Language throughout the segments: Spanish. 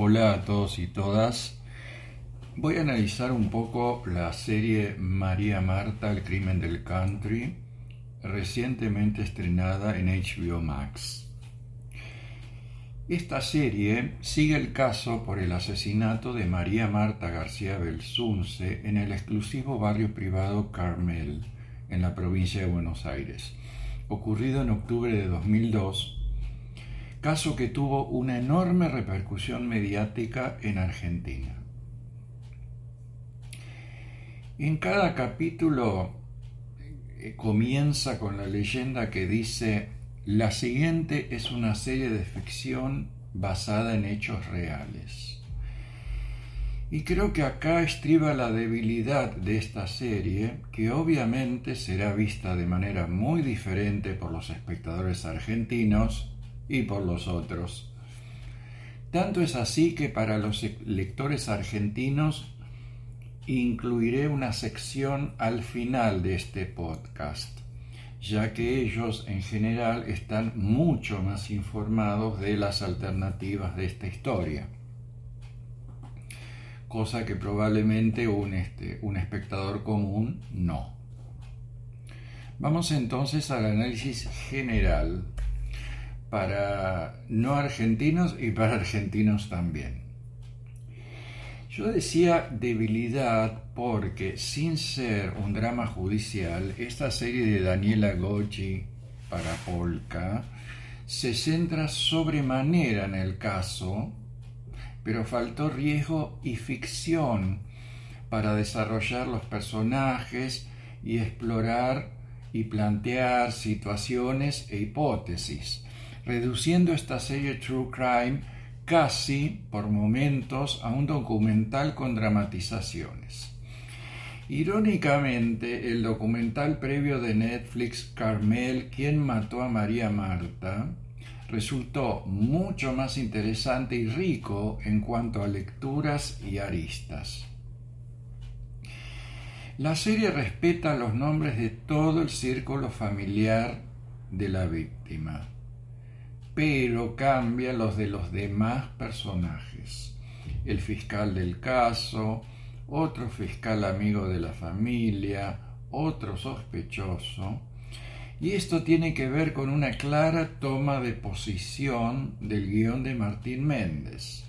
Hola a todos y todas. Voy a analizar un poco la serie María Marta, el crimen del country, recientemente estrenada en HBO Max. Esta serie sigue el caso por el asesinato de María Marta García Belsunce en el exclusivo barrio privado Carmel, en la provincia de Buenos Aires, ocurrido en octubre de 2002 caso que tuvo una enorme repercusión mediática en Argentina. En cada capítulo eh, comienza con la leyenda que dice, la siguiente es una serie de ficción basada en hechos reales. Y creo que acá estriba la debilidad de esta serie, que obviamente será vista de manera muy diferente por los espectadores argentinos y por los otros. Tanto es así que para los lectores argentinos incluiré una sección al final de este podcast, ya que ellos en general están mucho más informados de las alternativas de esta historia, cosa que probablemente un, este, espectador común no. Vamos entonces al análisis general para no argentinos y para argentinos también. Yo decía debilidad porque sin ser un drama judicial, esta serie de Daniela Gocci para Polka se centra sobremanera en el caso, pero faltó riesgo y ficción para desarrollar los personajes y explorar y plantear situaciones e hipótesis reduciendo esta serie True Crime casi por momentos a un documental con dramatizaciones. Irónicamente, el documental previo de Netflix Carmel, ¿Quién mató a María Marta? resultó mucho más interesante y rico en cuanto a lecturas y aristas. La serie respeta los nombres de todo el círculo familiar de la víctima pero cambia los de los demás personajes. El fiscal del caso, otro fiscal amigo de la familia, otro sospechoso, y esto tiene que ver con una clara toma de posición del guion de Martín Méndez,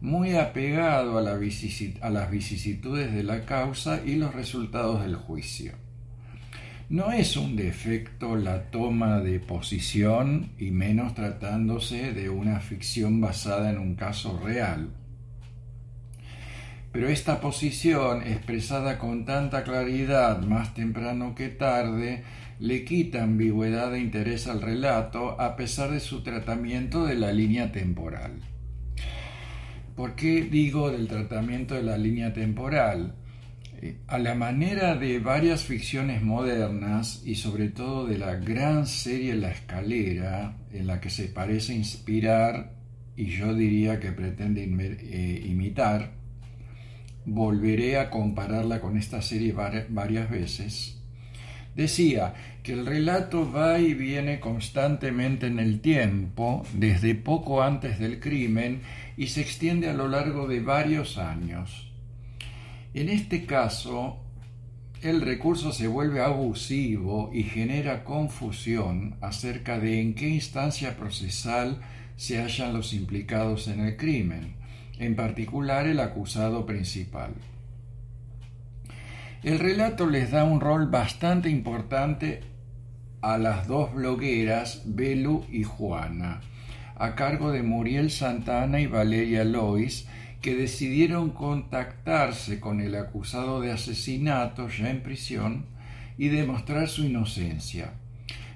muy apegado a, a las vicisitudes de la causa y los resultados del juicio. No es un defecto la toma de posición y menos tratándose de una ficción basada en un caso real. Pero esta posición, expresada con tanta claridad más temprano que tarde, le quita ambigüedad e interés al relato a pesar de su tratamiento de la línea temporal. ¿Por qué digo del tratamiento de la línea temporal? A la manera de varias ficciones modernas y sobre todo de la gran serie La Escalera, en la que se parece inspirar y yo diría que pretende eh, imitar, volveré a compararla con esta serie varias veces, decía que el relato va y viene constantemente en el tiempo, desde poco antes del crimen, y se extiende a lo largo de varios años en este caso, el recurso se vuelve abusivo y genera confusión acerca de en qué instancia procesal se hallan los implicados en el crimen, en particular el acusado principal. El relato les da un rol bastante importante a las dos blogueras, Belu y Juana, a cargo de Muriel Santana y Valeria Lois, que decidieron contactarse con el acusado de asesinato ya en prisión y demostrar su inocencia,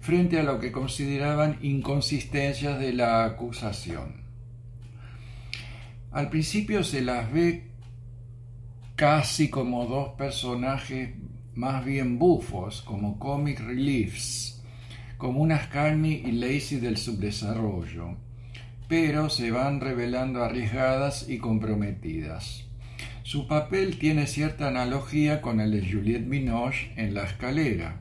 frente a lo que consideraban inconsistencias de la acusación. Al principio se las ve casi como dos personajes más bien bufos, como comic reliefs, como unas Carney y Lacey del subdesarrollo pero se van revelando arriesgadas y comprometidas. Su papel tiene cierta analogía con el de Juliette Binoche en La escalera.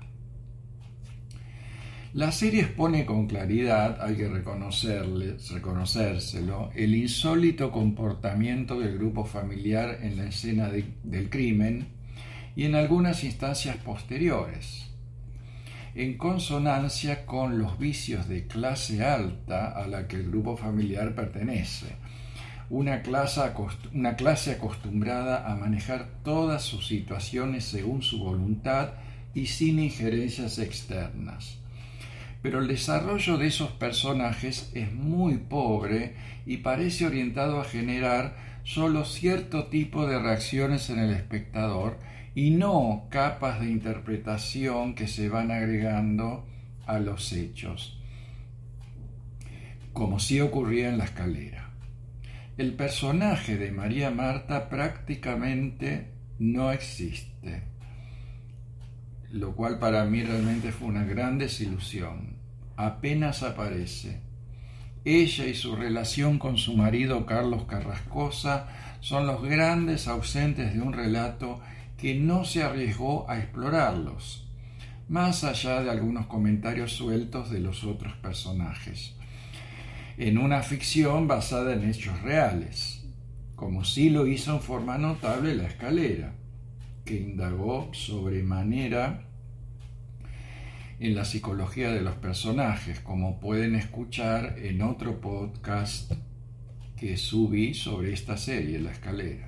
La serie expone con claridad, hay que reconocérselo, el insólito comportamiento del grupo familiar en la escena del crimen y en algunas instancias posteriores, en consonancia con los vicios de clase alta a la que el grupo familiar pertenece, una clase, una clase acostumbrada a manejar todas sus situaciones según su voluntad y sin injerencias externas. Pero el desarrollo de esos personajes es muy pobre y parece orientado a generar solo cierto tipo de reacciones en el espectador y no capas de interpretación que se van agregando a los hechos, como sí ocurría en la escalera. El personaje de María Marta prácticamente no existe, lo cual para mí realmente fue una gran desilusión apenas aparece. Ella y su relación con su marido Carlos Carrascosa son los grandes ausentes de un relato que no se arriesgó a explorarlos, más allá de algunos comentarios sueltos de los otros personajes, en una ficción basada en hechos reales, como sí lo hizo en forma notable La Escalera, que indagó sobremanera en la psicología de los personajes, como pueden escuchar en otro podcast que subí sobre esta serie, La Escalera.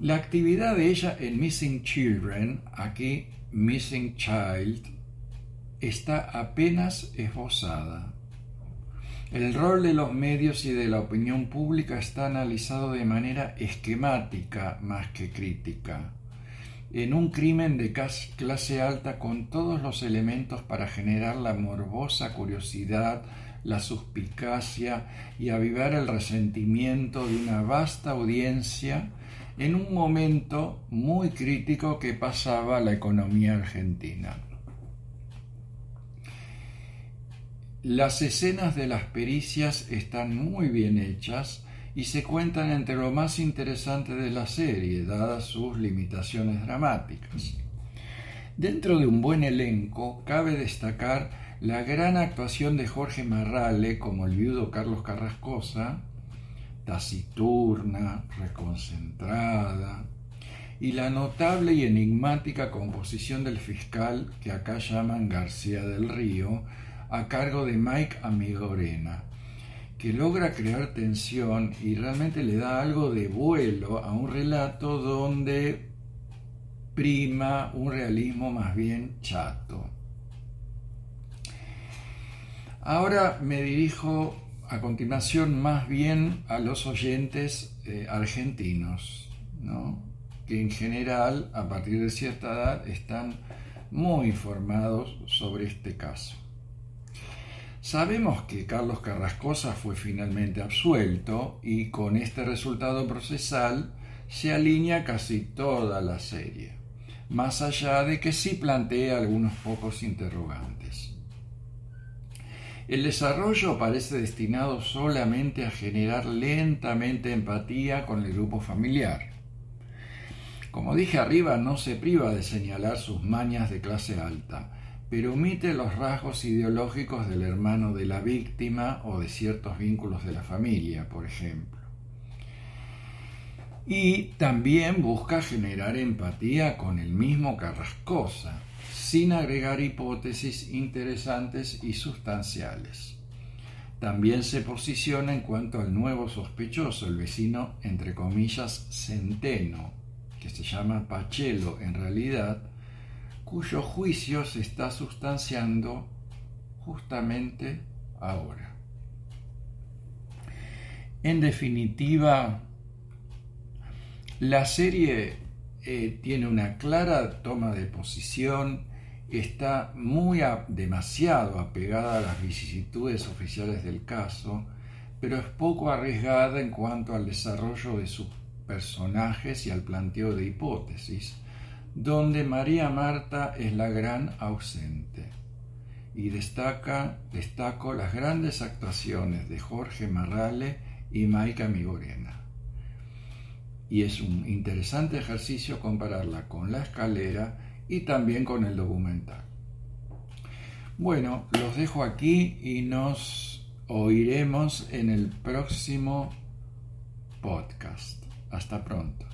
La actividad de ella en Missing Children, aquí Missing Child, está apenas esbozada. El rol de los medios y de la opinión pública está analizado de manera esquemática más que crítica en un crimen de clase alta con todos los elementos para generar la morbosa curiosidad, la suspicacia y avivar el resentimiento de una vasta audiencia en un momento muy crítico que pasaba la economía argentina. Las escenas de las pericias están muy bien hechas, y se cuentan entre lo más interesante de la serie, dadas sus limitaciones dramáticas. Dentro de un buen elenco, cabe destacar la gran actuación de Jorge Marrale como el viudo Carlos Carrascosa, taciturna, reconcentrada, y la notable y enigmática composición del fiscal que acá llaman García del Río, a cargo de Mike Amigorena, que logra crear tensión y realmente le da algo de vuelo a un relato donde prima un realismo más bien chato. Ahora me dirijo a continuación más bien a los oyentes eh, argentinos, que en general a partir de cierta edad están muy informados sobre este caso. Sabemos que Carlos Carrascosa fue finalmente absuelto y con este resultado procesal se alinea casi toda la serie, más allá de que sí plantea algunos pocos interrogantes. El desarrollo parece destinado solamente a generar lentamente empatía con el grupo familiar. Como dije arriba, no se priva de señalar sus mañas de clase alta, pero omite los rasgos ideológicos del hermano de la víctima o de ciertos vínculos de la familia, por ejemplo. Y también busca generar empatía con el mismo Carrascosa, sin agregar hipótesis interesantes y sustanciales. También se posiciona en cuanto al nuevo sospechoso, el vecino, entre comillas, centeno, que se llama Pachelo en realidad, cuyo juicio se está sustanciando justamente ahora. En definitiva, la serie eh, tiene una clara toma de posición, está muy demasiado apegada a las vicisitudes oficiales del caso, pero es poco arriesgada en cuanto al desarrollo de sus personajes y al planteo de hipótesis donde María Marta es la gran ausente. Y destaca, destaco las grandes actuaciones de Jorge Marrale y Maika Migorena. Y es un interesante ejercicio compararla con La Escalera y también con el documental. Bueno, los dejo aquí y nos oiremos en el próximo podcast. Hasta pronto.